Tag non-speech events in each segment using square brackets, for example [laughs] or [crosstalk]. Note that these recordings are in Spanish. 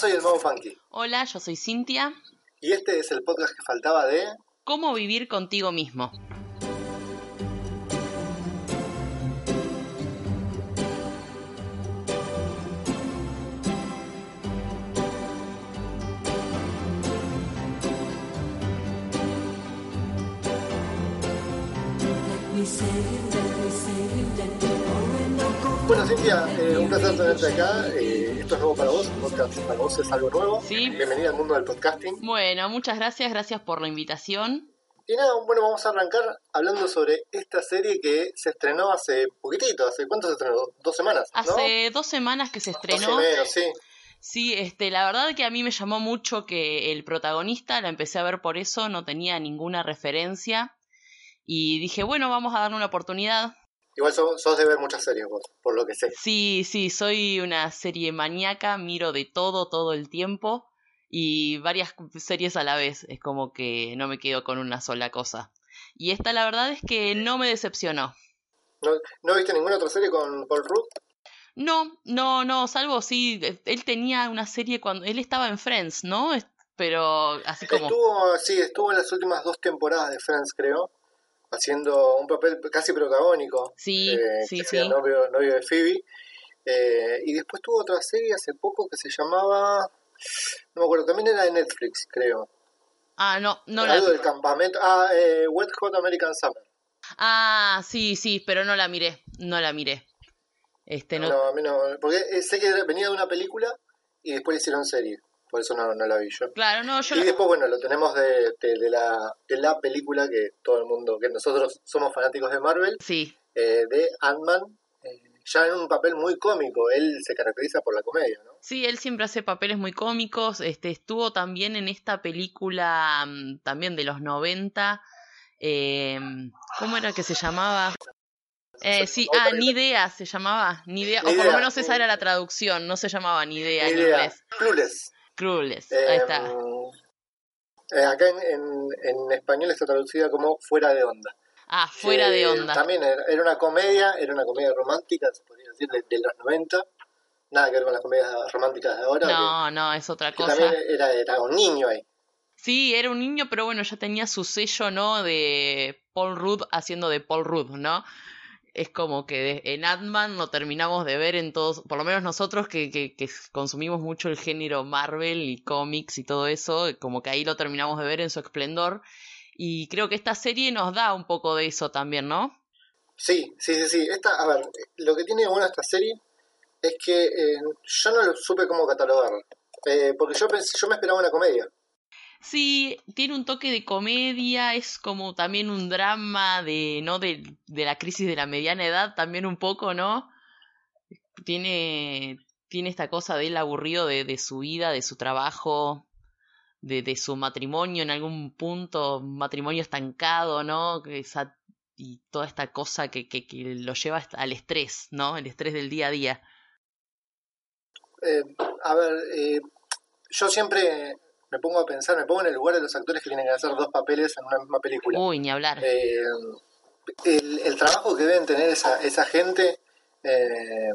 Soy el Mago Funky Hola, yo soy Cintia. y este es el podcast que faltaba de... ¿Cómo vivir contigo mismo? Bueno, Cintia, eh, un placer tenerte acá. Eh, esto es nuevo para vos, podcast para vos es algo nuevo. Sí. Bienvenida al mundo del podcasting. Bueno, muchas gracias, gracias por la invitación. Y nada, bueno, vamos a arrancar hablando sobre esta serie que se estrenó hace poquitito. ¿Hace cuánto se estrenó? ¿Dos semanas? ¿no? Hace dos semanas que se estrenó. o menos, sí. Sí, este, la verdad que a mí me llamó mucho que el protagonista, la empecé a ver por eso, no tenía ninguna referencia. Y dije, bueno, vamos a darle una oportunidad. Igual sos, sos de ver muchas series vos, por lo que sé. Sí, sí, soy una serie maníaca, miro de todo, todo el tiempo. Y varias series a la vez. Es como que no me quedo con una sola cosa. Y esta la verdad es que no me decepcionó. ¿No, ¿no viste ninguna otra serie con Paul Rudd? No, no, no, salvo sí, él tenía una serie cuando él estaba en Friends, ¿no? Pero así como Estuvo, sí, estuvo en las últimas dos temporadas de Friends, creo, haciendo un papel casi protagónico. Sí, eh, sí, que sí. era novio, novio de Phoebe. Eh, y después tuvo otra serie hace poco que se llamaba, no me acuerdo, también era de Netflix, creo. Ah, no, no la del campamento. Ah, eh, Wet Hot American Summer. Ah, sí, sí, pero no la miré, no la miré. Este no, No, a mí no, porque eh, sé que venía de una película y después le hicieron serie. Por eso no, no la vi yo. Claro, no, yo Y después, bueno, lo tenemos de, de, de la, de la película que todo el mundo, que nosotros somos fanáticos de Marvel, sí, eh, de Ant-Man, eh, ya en un papel muy cómico. Él se caracteriza por la comedia, ¿no? Sí, él siempre hace papeles muy cómicos. Este estuvo también en esta película mm, también de los 90. eh, ¿Cómo era que se llamaba? Eh, sí, ah, ni idea se llamaba, ni idea, o por lo menos esa era la traducción, no se llamaba ni idea en idea. inglés. Clueless. Crueles, Eh, ahí está. eh, acá en, en, en español está traducida como Fuera de Onda. Ah, fuera de onda. También era, era una comedia, era una comedia romántica, se podría decir, de, de los 90. Nada que ver con las comedias románticas de ahora. No, no, es otra cosa. también era, era un niño ahí. Sí, era un niño, pero bueno, ya tenía su sello, ¿no? De Paul Rudd haciendo de Paul Rudd, ¿no? Es como que en Ant-Man lo terminamos de ver en todos, por lo menos nosotros que, que, consumimos mucho el género Marvel y cómics y todo eso, como que ahí lo terminamos de ver en su esplendor. Y creo que esta serie nos da un poco de eso también, ¿no? Sí, sí, sí, sí. Esta, a ver, lo que tiene bueno esta serie es que eh, yo no lo supe cómo catalogarla. Eh, porque yo pensé, yo me esperaba una comedia. Sí, tiene un toque de comedia, es como también un drama de, ¿no? De, de la crisis de la mediana edad, también un poco, ¿no? Tiene, tiene esta cosa del aburrido de, de su vida, de su trabajo, de, de su matrimonio en algún punto, un matrimonio estancado, ¿no? Y toda esta cosa que, que, que lo lleva al estrés, ¿no? El estrés del día a día. Eh, a ver, eh, yo siempre me pongo a pensar, me pongo en el lugar de los actores que tienen que hacer dos papeles en una misma película. Uy, ni hablar. Eh, el, el trabajo que deben tener esa, esa gente. eh,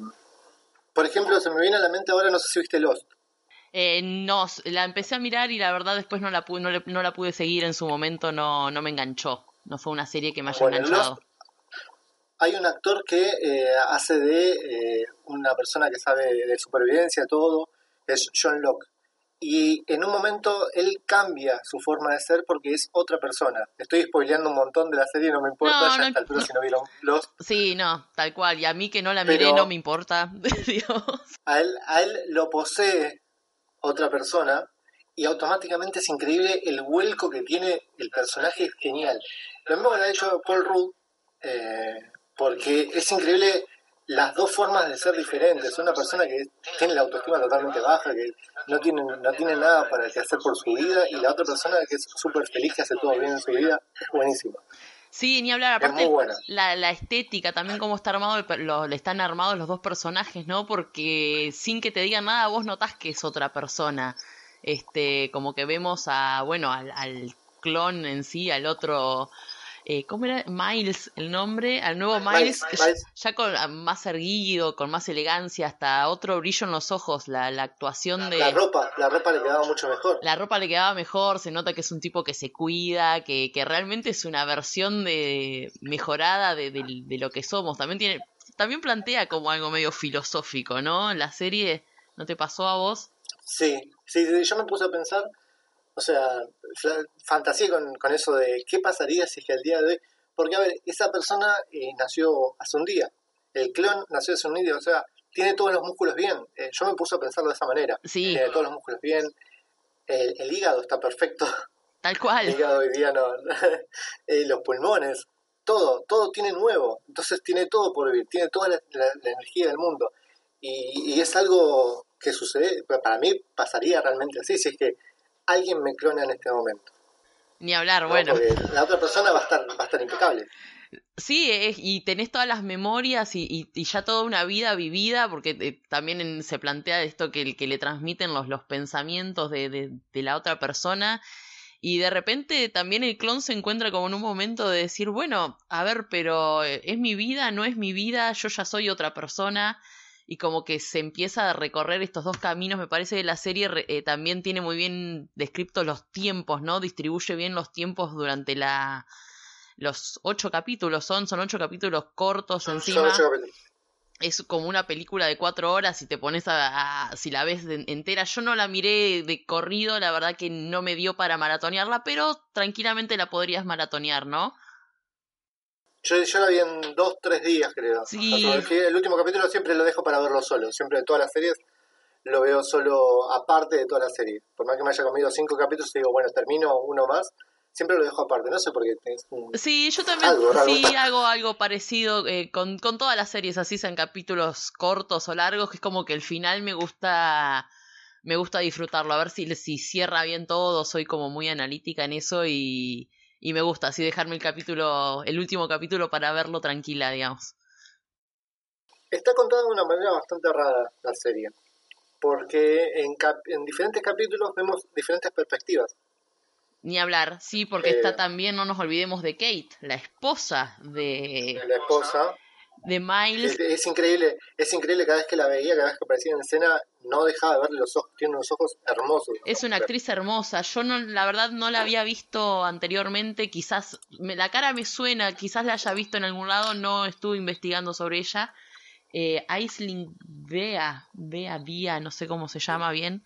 por ejemplo, se me viene a la mente ahora, no sé si viste Lost. Eh, no, la empecé a mirar y la verdad después no la pude, no, le- no la pude seguir en su momento, no, no me enganchó. No fue una serie que me haya Bueno, en enganchado. Lost Hay un actor que eh, hace de eh, una persona que sabe de supervivencia, todo, es John Locke. Y en un momento él cambia su forma de ser porque es otra persona. Estoy spoileando un montón de la serie, no me importa, No, ya no esta altura imp- si no vieron Lost. Sí, no, tal cual. Y a mí que no la miré Pero- no me importa. [laughs] Dios. A él, a él lo posee otra persona y automáticamente es increíble el vuelco que tiene el personaje, es genial. Lo mismo que lo ha hecho Paul Rudd, eh, porque es increíble las dos formas de ser diferentes. Una persona que tiene la autoestima totalmente baja, que no tiene, no tiene nada para que hacer por su vida, y la otra persona que es súper feliz, que hace todo bien en su vida, es buenísima. Sí, ni hablar. Aparte, la, la, estética, también cómo está armado, lo, le están armados los dos personajes, ¿no? Porque sin que te digan nada, vos notás que es otra persona. Este, como que vemos a, bueno, al, al clon en sí, al otro eh, ¿cómo era? Miles, el nombre, al nuevo Miles, ya con más erguido, con más elegancia, hasta otro brillo en los ojos, la, la actuación de... La ropa, la ropa le quedaba mucho mejor. La ropa le quedaba mejor, se nota que es un tipo que se cuida, que, que realmente es una versión de mejorada de, de, lo que somos. También tiene, también plantea como algo medio filosófico, ¿no? La serie, ¿no te pasó a vos? Sí, sí, yo me puse a pensar o sea, fantasía con, con, eso de qué pasaría si es que el día de hoy, porque a ver, esa persona eh, nació hace un día, el clon nació hace un día, o sea, tiene todos los músculos bien. Eh, yo me puse a pensarlo de esa manera. Tiene todos los músculos bien, el, hígado está perfecto. Tal cual. El hígado hoy día no. [laughs] Eh, los pulmones, todo, todo tiene nuevo. Entonces tiene todo por vivir, tiene toda la, energía del mundo. Y, y, es algo que sucede, para mí pasaría realmente así, si es que alguien me clona en este momento. Ni hablar, bueno. la otra persona va a estar, va a estar impecable. Sí, y tenés todas las memorias y, y, ya toda una vida vivida, porque eh, también se plantea esto que, que le transmiten los, los pensamientos de, de, de, la otra persona. Y de repente también el clon se encuentra como en un momento de decir, bueno, a ver, pero eh, ¿es mi vida? ¿No es mi vida? Yo ya soy otra persona y como que se empieza a recorrer estos dos caminos. Me parece que la serie eh, también tiene muy bien descritos los tiempos, ¿no? Distribuye bien los tiempos durante la los ocho capítulos son, son ocho capítulos cortos encima. Es como una película de cuatro horas y te pones a, si la ves entera. Yo no la miré de corrido, la verdad que no me dio para maratonearla, pero tranquilamente la podrías maratonear, ¿no? Yo, yo la vi en dos, tres días, creo. Sí. El último capítulo siempre lo dejo para verlo solo. Siempre de todas las series lo veo solo aparte de toda la serie. Por más que me haya comido cinco capítulos, digo, bueno, termino uno más. Siempre lo dejo aparte, no sé por qué. Sí, yo también sí hago algo parecido eh, con, con todas las series, así sean capítulos cortos o largos, que es como que el final me gusta me gusta disfrutarlo, a ver si, si cierra bien todo, soy como muy analítica en eso y, y me gusta así dejarme el capítulo, el último capítulo para verlo tranquila, digamos. Está contada de una manera bastante rara la serie, porque en, en diferentes capítulos vemos diferentes perspectivas. Ni hablar, sí, porque está eh, también, no nos olvidemos de Kate, la esposa de... La esposa de Miles. Es, increíble, es increíble cada vez que la veía, cada vez que aparecía en escena, no dejaba de verle los ojos, tiene unos ojos hermosos. Es una actriz hermosa, yo no, la verdad no la había visto anteriormente, quizás me, la cara me suena, quizás la haya visto en algún lado, no estuve investigando sobre ella. Eh, Aisling Bea, Bea, Vía, no sé cómo se llama bien.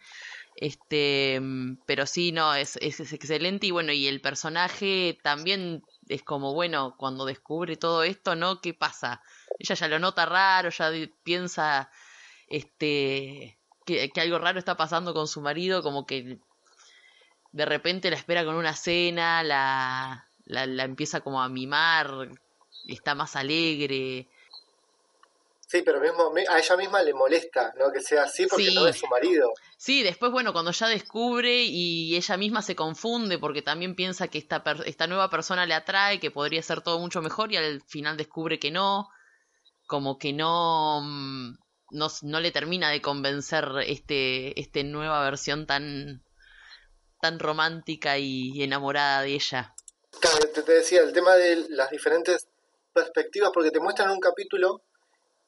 Este, pero sí, no, es, es, es excelente y bueno, y el personaje también es como, bueno, cuando descubre todo esto, ¿no? ¿Qué pasa? Ella ya lo nota raro, ya piensa este que, algo raro está pasando con su marido, como que de repente la espera con una cena, la, la, la empieza como a mimar, está más alegre. Sí, pero mismo a ella misma le molesta, ¿no? Que sea así porque no es su marido. Sí, después, bueno, cuando ya descubre y ella misma se confunde porque también piensa que esta, esta nueva persona le atrae, que podría ser todo mucho mejor y al final descubre que no como que no, mm, no, no le termina de convencer este, este nueva versión tan, tan romántica y enamorada de ella. Te, te decía, el tema de las diferentes perspectivas, porque te muestran un capítulo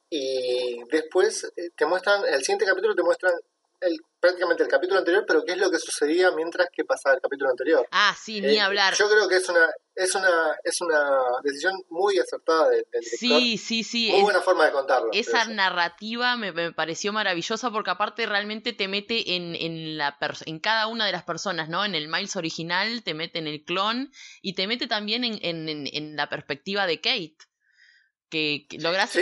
y después eh, te muestran, el siguiente capítulo te muestran el, prácticamente el capítulo anterior, pero qué es lo que sucedía mientras que pasaba el capítulo anterior. Ah, sí, ni eh, hablar. Yo creo que es una es una es una decisión muy acertada del, director. Sí, sí, sí. Muy buena forma de contarlo. Esa narrativa me, me, pareció maravillosa porque aparte realmente te mete en, en, la en cada una de las personas, ¿no? En el Miles original, te mete en el clon y te mete también en, en, en la perspectiva de Kate que, logras,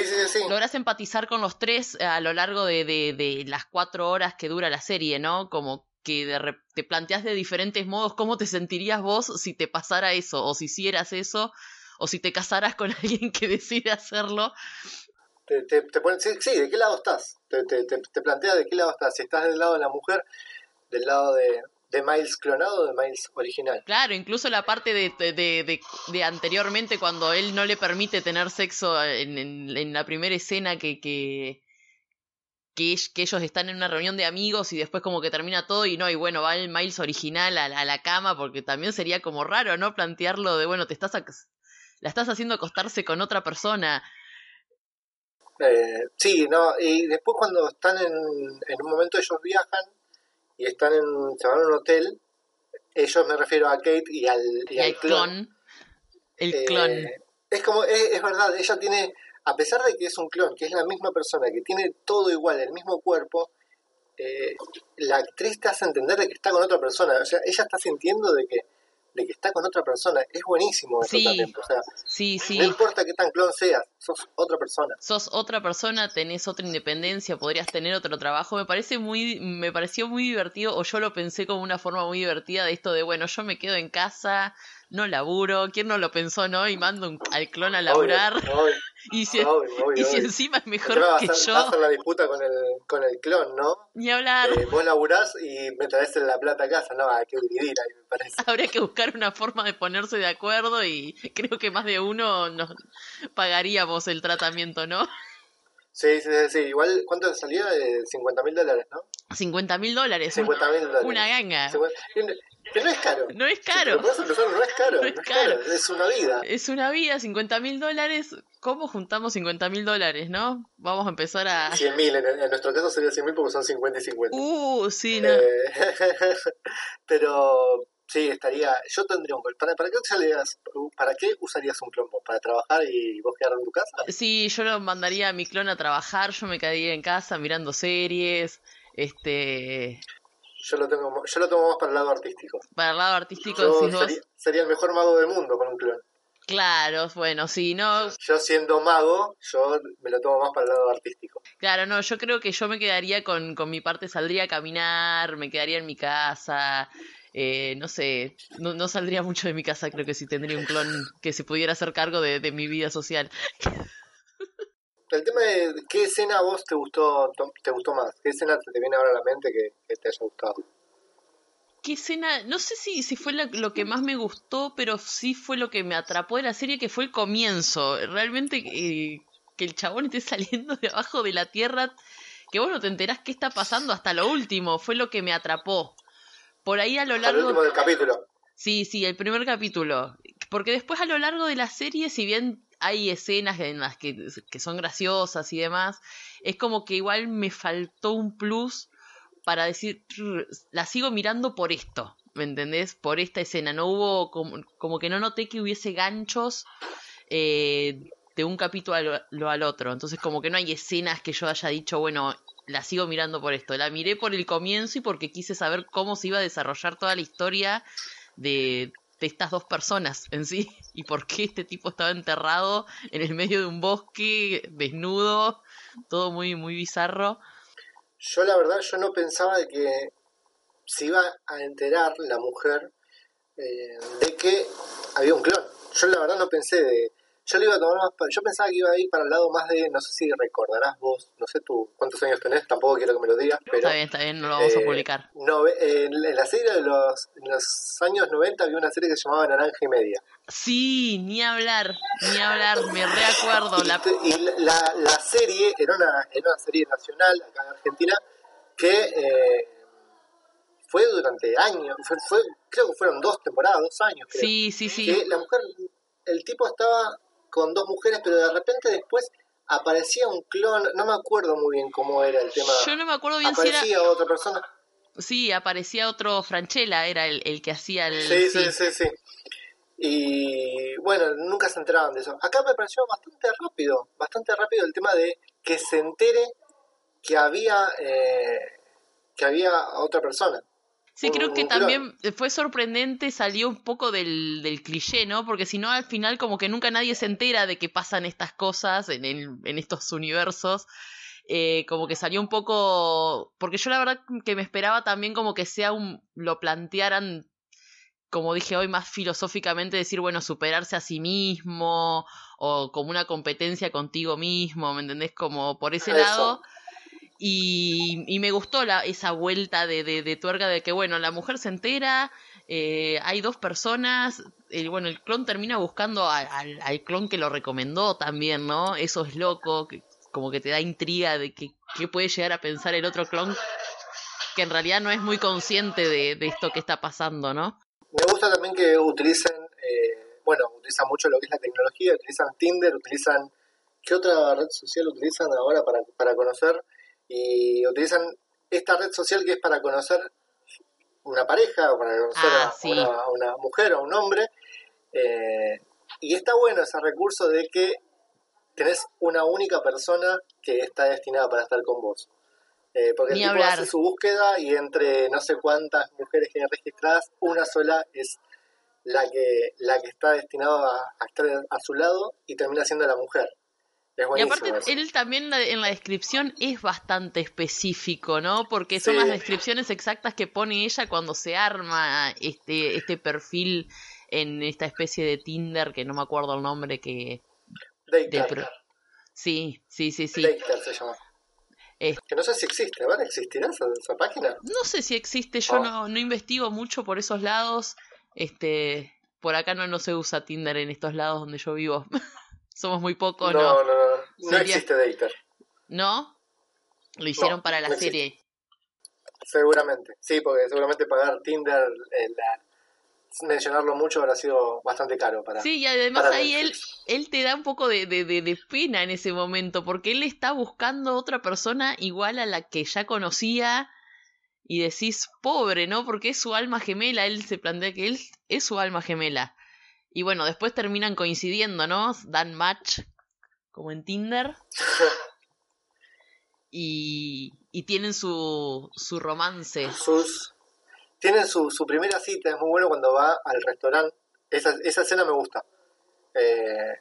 logras empatizar con los tres a lo largo de, de, de, las cuatro horas que dura la serie, ¿no? Como que de, te planteas de diferentes modos cómo te sentirías vos si te pasara eso, o si hicieras eso, o si te casarás con [laughs] alguien que decide hacerlo. Te, te, te ponen, sí, sí, ¿de qué lado estás? Te, te, te plantea de qué lado estás. Si estás del lado de la mujer, del lado de, de Miles clonado o de Miles original. Claro, incluso la parte de, de, de, de anteriormente cuando él no le permite tener sexo en, en, en la primera escena que, que, que, que, ellos están en una reunión de amigos y después como que termina todo y no, y bueno, va el Miles original a, a la cama porque también sería como raro, ¿no? Plantearlo de, bueno, te estás... la estás haciendo acostarse con otra persona. Eh, sí, no, y después cuando están en, en un momento ellos viajan y están en, se van a un hotel, ellos me refiero a Kate y al, y y al el clon. El Eh, clon. es como, es, es verdad, ella tiene, a pesar de que es un clon, que es la misma persona, que tiene todo igual, el mismo cuerpo, eh, la actriz te hace entender de que está con otra persona. O sea, ella está sintiendo de que, de que está con otra persona. Es buenísimo eso Sí. también. O sea, Sí, sí. no importa qué tan clon seas, sos otra persona. sos otra persona, tenés otra independencia, podrías tener otro trabajo. Me parece muy, me pareció muy divertido, o yo lo pensé como una forma muy divertida de esto de bueno, yo me quedo en casa, no laburo, ¿quién no lo pensó, no? Y mando un- al clon a laburar. Obvio, obvio, [laughs] y si, obvio, obvio, y si obvio. encima es mejor que vas a, yo, vas a la disputa con el, con el clon, ¿no? ni hablar. Eh, vos laburás y me traes la plata a casa. No, hay que dividir ahí, me parece. Habría que buscar una forma de ponerse de acuerdo y creo que más de uno nos pagaríamos el tratamiento, ¿no? Sí, sí, sí, sí. Igual, ¿cuánto salía? Eh, 50 mil dólares, ¿no? 50 mil dólares, un- 50 mil dólares. una ganga. 50 Que no es caro. No es Si caro. podés empezar, no es caro. No No es es caro. caro. Es una vida. Es una vida, 50 mil dólares. ¿Cómo juntamos 50 mil dólares, no? Vamos a empezar a... 100 mil. En, en nuestro caso sería 100 mil porque son 50 y 50. Uh, sí, no. Eh, [laughs] pero sí, estaría. Yo tendría un. ¿Para, para, qué, usarías, ¿Para qué usarías un clon vos? ¿Para trabajar y vos quedar en tu casa? Sí, yo lo mandaría a mi clon a trabajar, yo me quedaría en casa mirando series, este... Yo lo, tengo, yo lo tomo más para el lado artístico. Para el lado artístico Yo vos, sería, sería el mejor mago del mundo con un clon. claro, bueno, sí, no, Yo siendo mago, yo me lo tomo más para el lado artístico. claro, no, yo creo que yo me quedaría con, con mi parte, saldría a caminar, me quedaría en mi casa, eh, no sé, no, no saldría mucho de mi casa, creo que si tendría un clon que se pudiera hacer cargo de, de mi vida social. [laughs] El tema de qué escena a vos te gustó, te gustó más, qué escena te, viene ahora a la mente que, que te haya gustado. ¿Qué escena? No sé si, si fue la- lo que más me gustó, pero sí fue lo que me atrapó de la serie, que fue el comienzo. Realmente eh, que el chabón esté [laughs] saliendo de abajo de la tierra, que vos no te enterás qué está pasando hasta lo último, fue lo que me atrapó. Por ahí a lo Al largo... último del capítulo. Sí, sí, el primer capítulo. Porque después a lo largo de la serie, si bien hay escenas en las que, que son graciosas y demás, es como que igual me faltó un plus para decir, "Trr, la sigo mirando por esto, ¿me entendés? Por esta escena. No hubo, como, como que no noté que hubiese ganchos eh, de un capítulo al, lo al otro. Entonces como que no hay escenas que yo haya dicho, bueno, la sigo mirando por esto. La miré por el comienzo y porque quise saber cómo se iba a desarrollar toda la historia de, de estas dos personas en sí [laughs] y por qué este tipo estaba enterrado en el medio de un bosque desnudo, todo muy muy bizarro. Yo la verdad, yo no pensaba de que se iba a enterar la mujer eh, de que había un clon. Yo la verdad no pensé de... Yo le iba a tomar más... Yo pensaba que iba a ir para el lado más de... No sé si recordarás vos, no sé tú cuántos años tenés, tampoco quiero que me lo digas, pero... Está bien, está bien, no lo vamos a eh, publicar. nove- en en la serie de los, en los años 90 había una serie que se llamaba Naranja y Media. Sí, ni hablar, ni hablar, me reacuerdo. Y, La... y la, la serie era una, era una serie nacional acá en Argentina que eh, fue durante años, fue, fue- creo que fueron dos temporadas, dos años creo. Sí, sí, sí. Que la mujer, el tipo estaba con dos mujeres, pero de repente después aparecía un clon, no me acuerdo muy bien cómo era el tema. Yo no me acuerdo bien si era... aparecía otra persona. Sí, aparecía otro Franchella, era el, el que hacía el... Sí, sí, sí, sí. Y bueno, nunca se enteraban de eso. Acá me pareció bastante rápido, bastante rápido el tema de que se entere que había eh, que había otra persona. Sí, creo que también fue sorprendente, salió un poco del, del cliché, ¿no? Porque si no, al final como que nunca nadie se entera de que pasan estas cosas en, el- en estos universos. Eh, como que salió un poco... Porque yo la verdad que me esperaba también como que sea un... lo plantearan como dije hoy, más filosóficamente decir, bueno, superarse a sí mismo o como una competencia contigo mismo, ¿me entendés? Como por ese lado. Y, me gustó esa vuelta de, de, de, tuerca de que, bueno, la mujer se entera, eh, hay dos personas, bueno, el clon termina buscando al, clon que lo recomendó también, ¿no? Eso es loco, que, como que te da intriga de que, qué puede llegar a pensar el otro clon que en realidad no es muy consciente de, esto que está pasando, ¿no? Me gusta también que utilicen, eh, bueno, utilizan mucho lo que es la tecnología, utilizan Tinder, utilizan, ¿qué otra red social utilizan ahora para conocer? Y utilizan esta red social que es para conocer una pareja o para conocer Ah, a, sí. una, mujer o a un hombre. eh, y está bueno ese recurso de que tenés una única persona que está destinada para estar con vos. Eh, porque Ni el tipo hablar. hace su búsqueda y entre no sé cuántas mujeres que hay registradas, una sola es la que, la que está destinada a, a estar a su lado y termina siendo la mujer. Y aparte, eso. él también en la descripción es bastante específico, ¿no? Porque son Sí. las descripciones exactas que pone ella cuando se arma este, este perfil en esta especie de Tinder, que no me acuerdo el nombre que... de pro- Sí, sí, sí, sí. Se llama. Es- Que no sé si existe, ¿vale? ¿Existirá esa, esa página? No sé si existe, yo Oh. no, no investigo mucho por esos lados. Este, por acá no, no se usa Tinder en estos lados donde yo vivo. [laughs] Somos muy pocos, no, ¿no? no, no. No, Sería- existe Data. ¿No? Lo hicieron No, para la no existe. serie. Seguramente. Sí, porque seguramente pagar Tinder, eh, la- mencionarlo mucho habrá sido bastante caro para. Sí, y además ahí él, él te da un poco de, de, de, de pena en ese momento, porque él está buscando otra persona igual a la que ya conocía y decís, pobre, ¿no? Porque es su alma gemela, él se plantea que él es su alma gemela. Y bueno, después terminan coincidiendo, ¿no? Dan match, como en Tinder. [laughs] Y, y tienen su, su romance. Sus, tienen su, su primera cita, es muy bueno cuando va al restaurante. Esa, esa escena me gusta. Eh,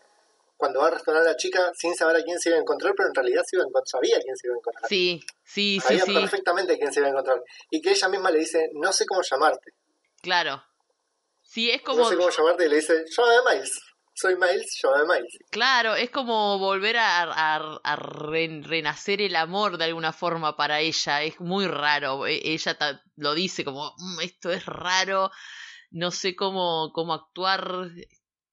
cuando va al restaurante la chica sin saber a quién se iba a encontrar, pero en realidad se iba a sabía a quién se iba a encontrar. Sí, sí, sí, sabía sí, perfectamente a quién se iba a encontrar. Y que ella misma le dice, no sé cómo llamarte. claro. Sí, es como... No sé cómo llamarte y le dice, llámame Miles. Soy Miles, llámame Miles. Claro, es como volver a, a- a re- renacer el amor de alguna forma para ella. Es muy raro. E- Ella lo dice como, "Mm, esto es raro, no sé cómo, cómo actuar,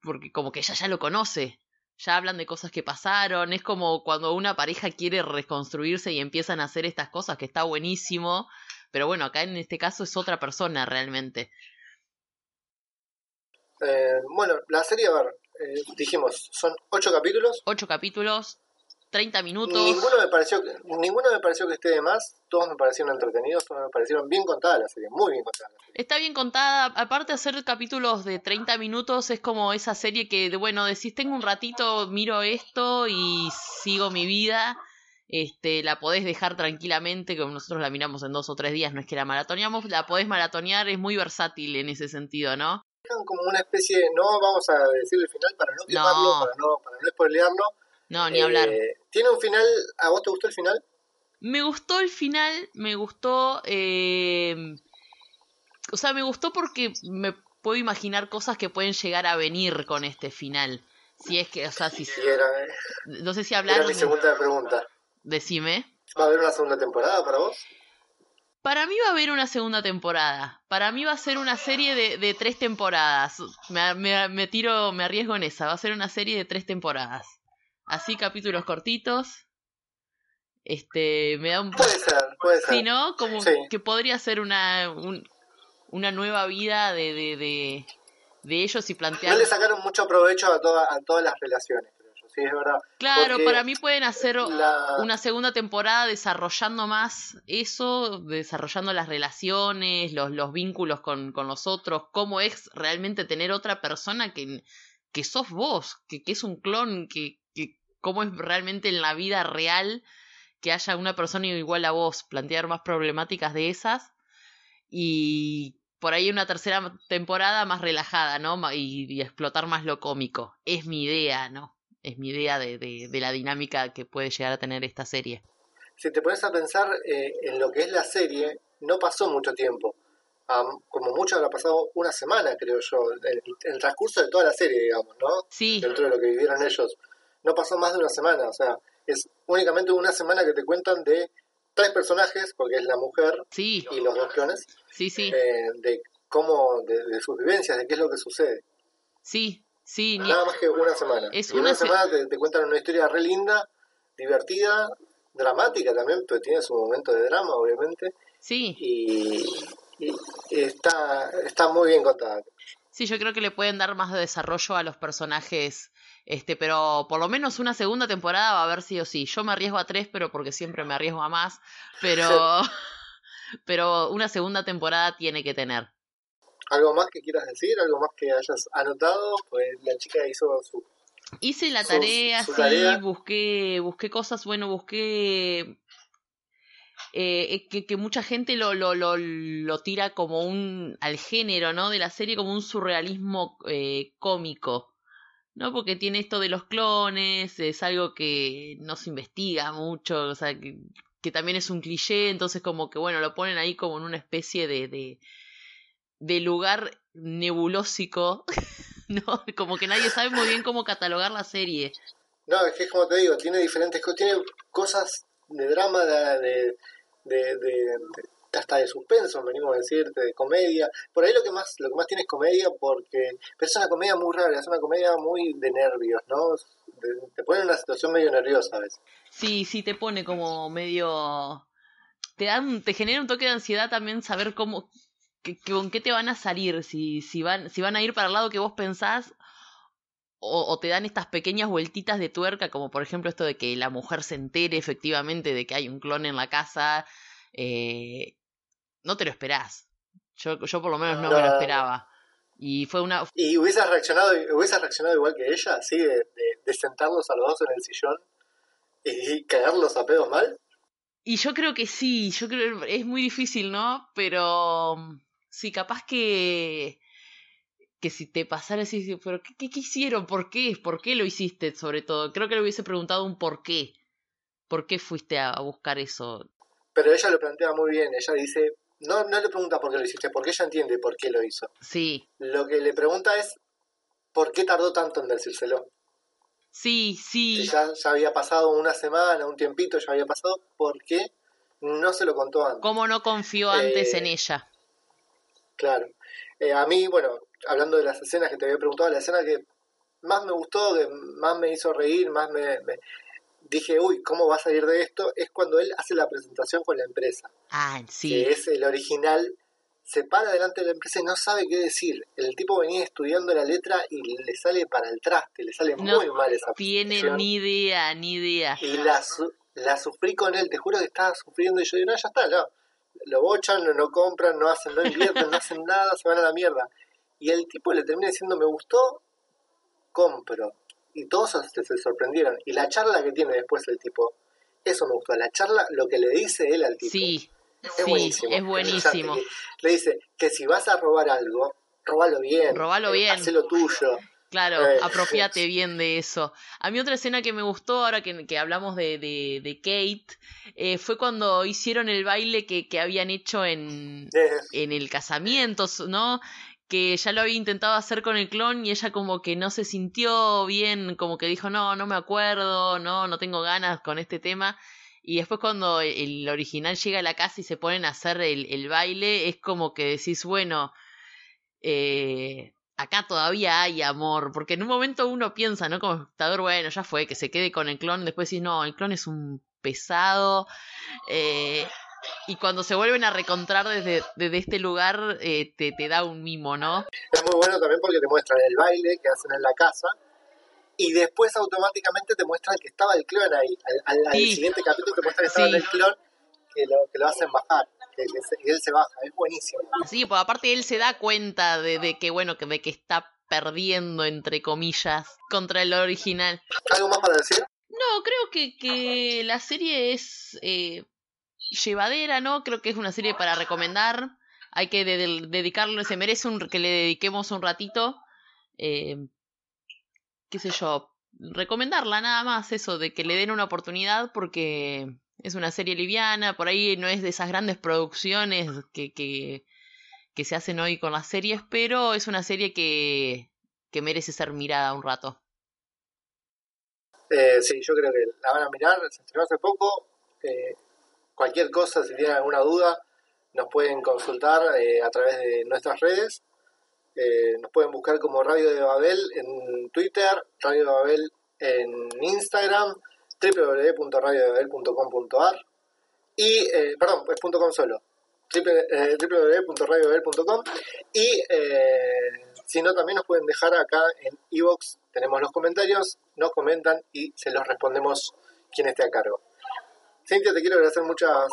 porque como que ella ya lo conoce. Ya hablan de cosas que pasaron. Es como cuando una pareja quiere reconstruirse y empiezan a hacer estas cosas, que está buenísimo. Pero bueno, acá en este caso es otra persona realmente. Eh, bueno, la serie, a ver, eh, dijimos, son ocho capítulos. Ocho capítulos, 30 minutos. Ninguno me pareció que, ninguno me pareció que esté de más. Todos me parecieron entretenidos, todos me parecieron bien contada la serie, muy bien contada la serie. Está bien contada, aparte de hacer capítulos de 30 minutos, es como esa serie que, de, bueno, decís, tengo un ratito, miro esto y sigo mi vida, este, la podés dejar tranquilamente, como nosotros la miramos en dos o tres días, no es que la maratoneamos, la podés maratonear, es muy versátil en ese sentido, ¿no? Como una especie, no vamos a decir el final para no quemarlo, No. para no, para no spoilearlo. No, ni Eh, hablar. Tiene un final, ¿a vos te gustó el final? Me gustó el final, me gustó. eh, o sea, me gustó porque me puedo imaginar cosas que pueden llegar a venir con este final. Si es que, o sea, si. Sí, era, No sé si era hablaron. mi segunda pregunta. Decime. ¿Va a haber una segunda temporada para vos? Para mí va a haber una segunda temporada. Para mí va a ser una serie de, de tres temporadas. Me, me- me tiro, me arriesgo en esa. Va a ser una serie de tres temporadas. Así capítulos cortitos. Este, me da un Puede ser, puede ser. Sí, ¿no? Como Sí. que podría ser una, un- una nueva vida de, de, de, de ellos y No plantear... le sacaron mucho provecho a, toda- a todas las relaciones. Sí, es verdad. Claro, porque para mí pueden hacer la- una segunda temporada desarrollando más eso, desarrollando las relaciones, los, los vínculos con, con los otros, cómo es realmente tener otra persona que, que sos vos, que, que es un clon, que, que cómo es realmente en la vida real que haya una persona igual a vos, plantear más problemáticas de esas y por ahí una tercera temporada más relajada, ¿no? Y, y explotar más lo cómico. Es mi idea, ¿no? Es mi idea de, de, de la dinámica que puede llegar a tener esta serie. si te pones a pensar eh, en lo que es la serie, no pasó mucho tiempo. como mucho habrá pasado una semana, creo yo, el, el, transcurso de toda la serie, digamos, ¿no? Sí. Dentro de lo que vivieron ellos. No pasó más de una semana, o sea, es únicamente una semana que te cuentan de tres personajes, porque es la mujer sí. y los dos clones, sí, sí. Eh, de cómo, de, sus vivencias, de qué es lo que sucede. Sí, sí. Nada más que una semana. Es una, semana te, cuentan una historia re linda, divertida, dramática también, pero tiene su momento de drama, obviamente. Sí. Y, está, está muy bien contada. Sí, yo creo que le pueden dar más de desarrollo a los personajes, este, pero por lo menos una segunda temporada va a haber sí o sí. Yo me arriesgo a tres, pero porque siempre me arriesgo a más, pero, [laughs] [laughs] pero una segunda temporada tiene que tener. ¿Algo más que quieras decir? ¿Algo más que hayas anotado? Pues la chica hizo su... Hice la tarea, sí, busqué, busqué cosas, bueno, busqué eh, que, que, mucha gente lo, lo, lo, lo, tira como un al género no de la serie como un surrealismo eh, cómico no porque tiene esto de los clones es algo que no se investiga mucho o sea que, que también es un cliché entonces como que bueno lo ponen ahí como en una especie de, de de lugar nebulósico, [laughs] ¿no? Como que nadie sabe muy bien cómo catalogar la serie. No, es que es como te digo, tiene diferentes cosas, tiene cosas de drama, de, de, de, hasta de suspenso, venimos a decirte, de comedia. Por ahí lo que más lo que más tiene es comedia porque pero es una comedia muy rara, es una comedia muy de nervios, ¿no? te pone en una situación medio nerviosa a veces. Sí, sí, te pone como medio te dan te genera un toque de ansiedad también saber cómo con qué te van a salir, si, si, van, si van a ir para el lado que vos pensás o, te dan estas pequeñas vueltitas de tuerca, como por ejemplo esto de que la mujer se entere efectivamente de que hay un clon en la casa, eh, no te lo esperás. Yo, yo por lo menos no, me lo esperaba. Y fue una... ¿Y hubieses reaccionado, hubieses reaccionado igual que ella, así, de, de, sentarlos a los dos en el sillón y, cagarlos a pedos mal? Y yo creo que sí, yo creo que es muy difícil, ¿no? Pero sí, capaz que que si te pasara así, pero ¿qué, ¿qué, hicieron? ¿Por qué? ¿Por qué lo hiciste? Sobre todo, creo que le hubiese preguntado un por qué. ¿Por qué fuiste a, buscar eso? Pero ella lo plantea muy bien, ella dice, no, no le pregunta por qué lo hiciste, porque ella entiende por qué lo hizo. Sí. Lo que le pregunta es, ¿por qué tardó tanto en decírselo? Sí, sí. Ya, ya había pasado una semana, un tiempito, ya había pasado, ¿por qué no se lo contó antes? ¿Cómo no confió antes en eh, ella? Claro. Eh, a mí, bueno, hablando de las escenas que te había preguntado, la escena que más me gustó, que más me hizo reír, más me, dije, uy, ¿cómo va a salir de esto? Es cuando él hace la presentación con la empresa. Ah, sí. Que es el original, se para delante de la empresa y no sabe qué decir. El tipo venía estudiando la letra y le sale para el traste, le sale muy mal esa tiene ni idea, ni idea. Y la, la sufrí con él, te juro que estaba sufriendo y yo digo, no, ya está, ya lo bochan, no, compran, no hacen, no invierten, no hacen nada, se van a la mierda. Y el tipo le termina diciendo, me gustó, compro. Y todos se, sorprendieron. Y la charla que tiene después el tipo, eso me gustó. La charla, lo que le dice él al tipo. Sí, es buenísimo. Es buenísimo. Le dice que si vas a robar algo, robalo bien. Robalo bien. Hacelo tuyo. Claro, eh, apropiate bien de eso. A mí otra escena que me gustó, ahora que, que hablamos de, de, de Kate, eh, fue cuando hicieron el baile que, que habían hecho en, en el casamiento, ¿no? que ya lo había intentado hacer con el clon y ella como que no se sintió bien, como que dijo, no, no me acuerdo, no, no tengo ganas con este tema. Y después cuando el original llega a la casa y se ponen a hacer el, el baile, es como que decís, bueno, eh, acá todavía hay amor, porque en un momento uno piensa, ¿no? Como espectador, bueno, ya fue, que se quede con el clon, después decís, no, el clon es un pesado, eh, y cuando se vuelven a recontrar desde, desde este lugar, eh, te, te da un mimo, ¿no? Es muy bueno también porque te muestran el baile que hacen en la casa, y después automáticamente te muestran que estaba el clon ahí, al, siguiente capítulo te muestran que estaba el clon, que lo, que lo hacen bajar y él se baja, es buenísimo. Sí, pues aparte él se da cuenta de, de que, bueno, que, de que está perdiendo, entre comillas, contra el original. ¿Algo más para decir? No, creo que, que la serie es eh, llevadera, ¿no? Creo que es una serie para recomendar. Hay que dedicarle, se merece un, que le dediquemos un ratito. Eh, qué sé yo, recomendarla nada más, eso, de que le den una oportunidad porque es una serie liviana, por ahí no es de esas grandes producciones que, que, se hacen hoy con las series, pero es una serie que, que merece ser mirada un rato. Eh, sí, yo creo que la van a mirar, se estrenó hace poco. Eh, cualquier cosa, si tienen alguna duda, nos pueden consultar eh, a través de nuestras redes. Eh, nos pueden buscar como Radio de Babel en Twitter, Radio de Babel en Instagram, www.radiodebabel.com.ar y, eh, perdón, es .com solo, eh, www.radiodebabel.com y si no también nos pueden dejar acá en iVoox, tenemos los comentarios, nos comentan y se los respondemos quien esté a cargo. Cintia, te quiero agradecer muchas,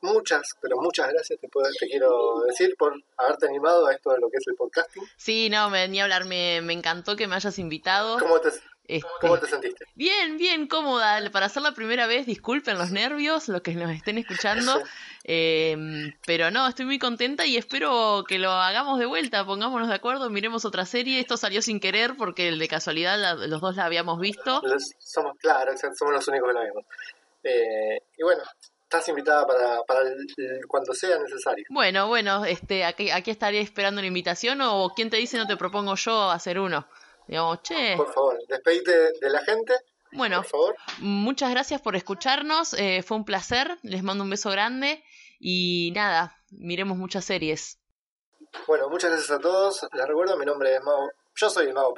muchas, pero muchas gracias te, puedo, te quiero decir por haberte animado a esto de lo que es el podcasting. Sí, no, me, ni hablar, me, me encantó que me hayas invitado. ¿Cómo te, Este, cómo te sentiste? Bien, bien, cómoda. Para hacer la primera vez, disculpen los nervios, los que nos estén escuchando. Eh, pero no, estoy muy contenta y espero que lo hagamos de vuelta, pongámonos de acuerdo, miremos otra serie. Esto salió sin querer porque el de casualidad la- los dos la habíamos visto. Los- somos, claro, somos los únicos que la vemos. Eh, y bueno, estás invitada para, para el- el- cuando sea necesario. Bueno, bueno, este, aquí, aquí estaré esperando una invitación o quién te dice no te propongo yo hacer uno. Digamos, che, Por favor, despedite de la gente, bueno, por favor. muchas gracias por escucharnos, eh, fue un placer, les mando un beso grande y nada, miremos muchas series. Bueno, muchas gracias a todos. Les recuerdo, mi nombre es Mau. Yo soy el Mago